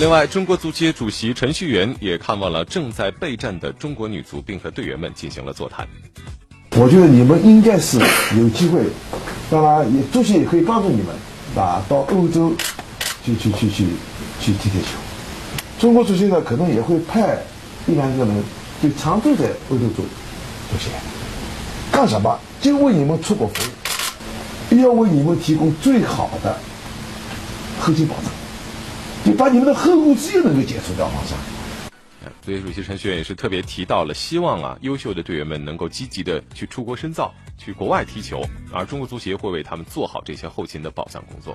另外，中国足协主席陈戌源也看望了正在备战的中国女足，并和队员们进行了座谈。我觉得你们应该是有机会，当然也足协也可以帮助你们啊，到欧洲去去去去去踢踢球。中国足协呢，可能也会派一两个人就常驻在欧洲足足协，干什么？就为你们出国服务，要为你们提供最好的后勤保障，就把你们的后顾之忧能够解除掉，皇上。所以主席陈戌源也是特别提到了，希望啊优秀的队员们能够积极的去出国深造，去国外踢球，而中国足协会为他们做好这些后勤的保障工作。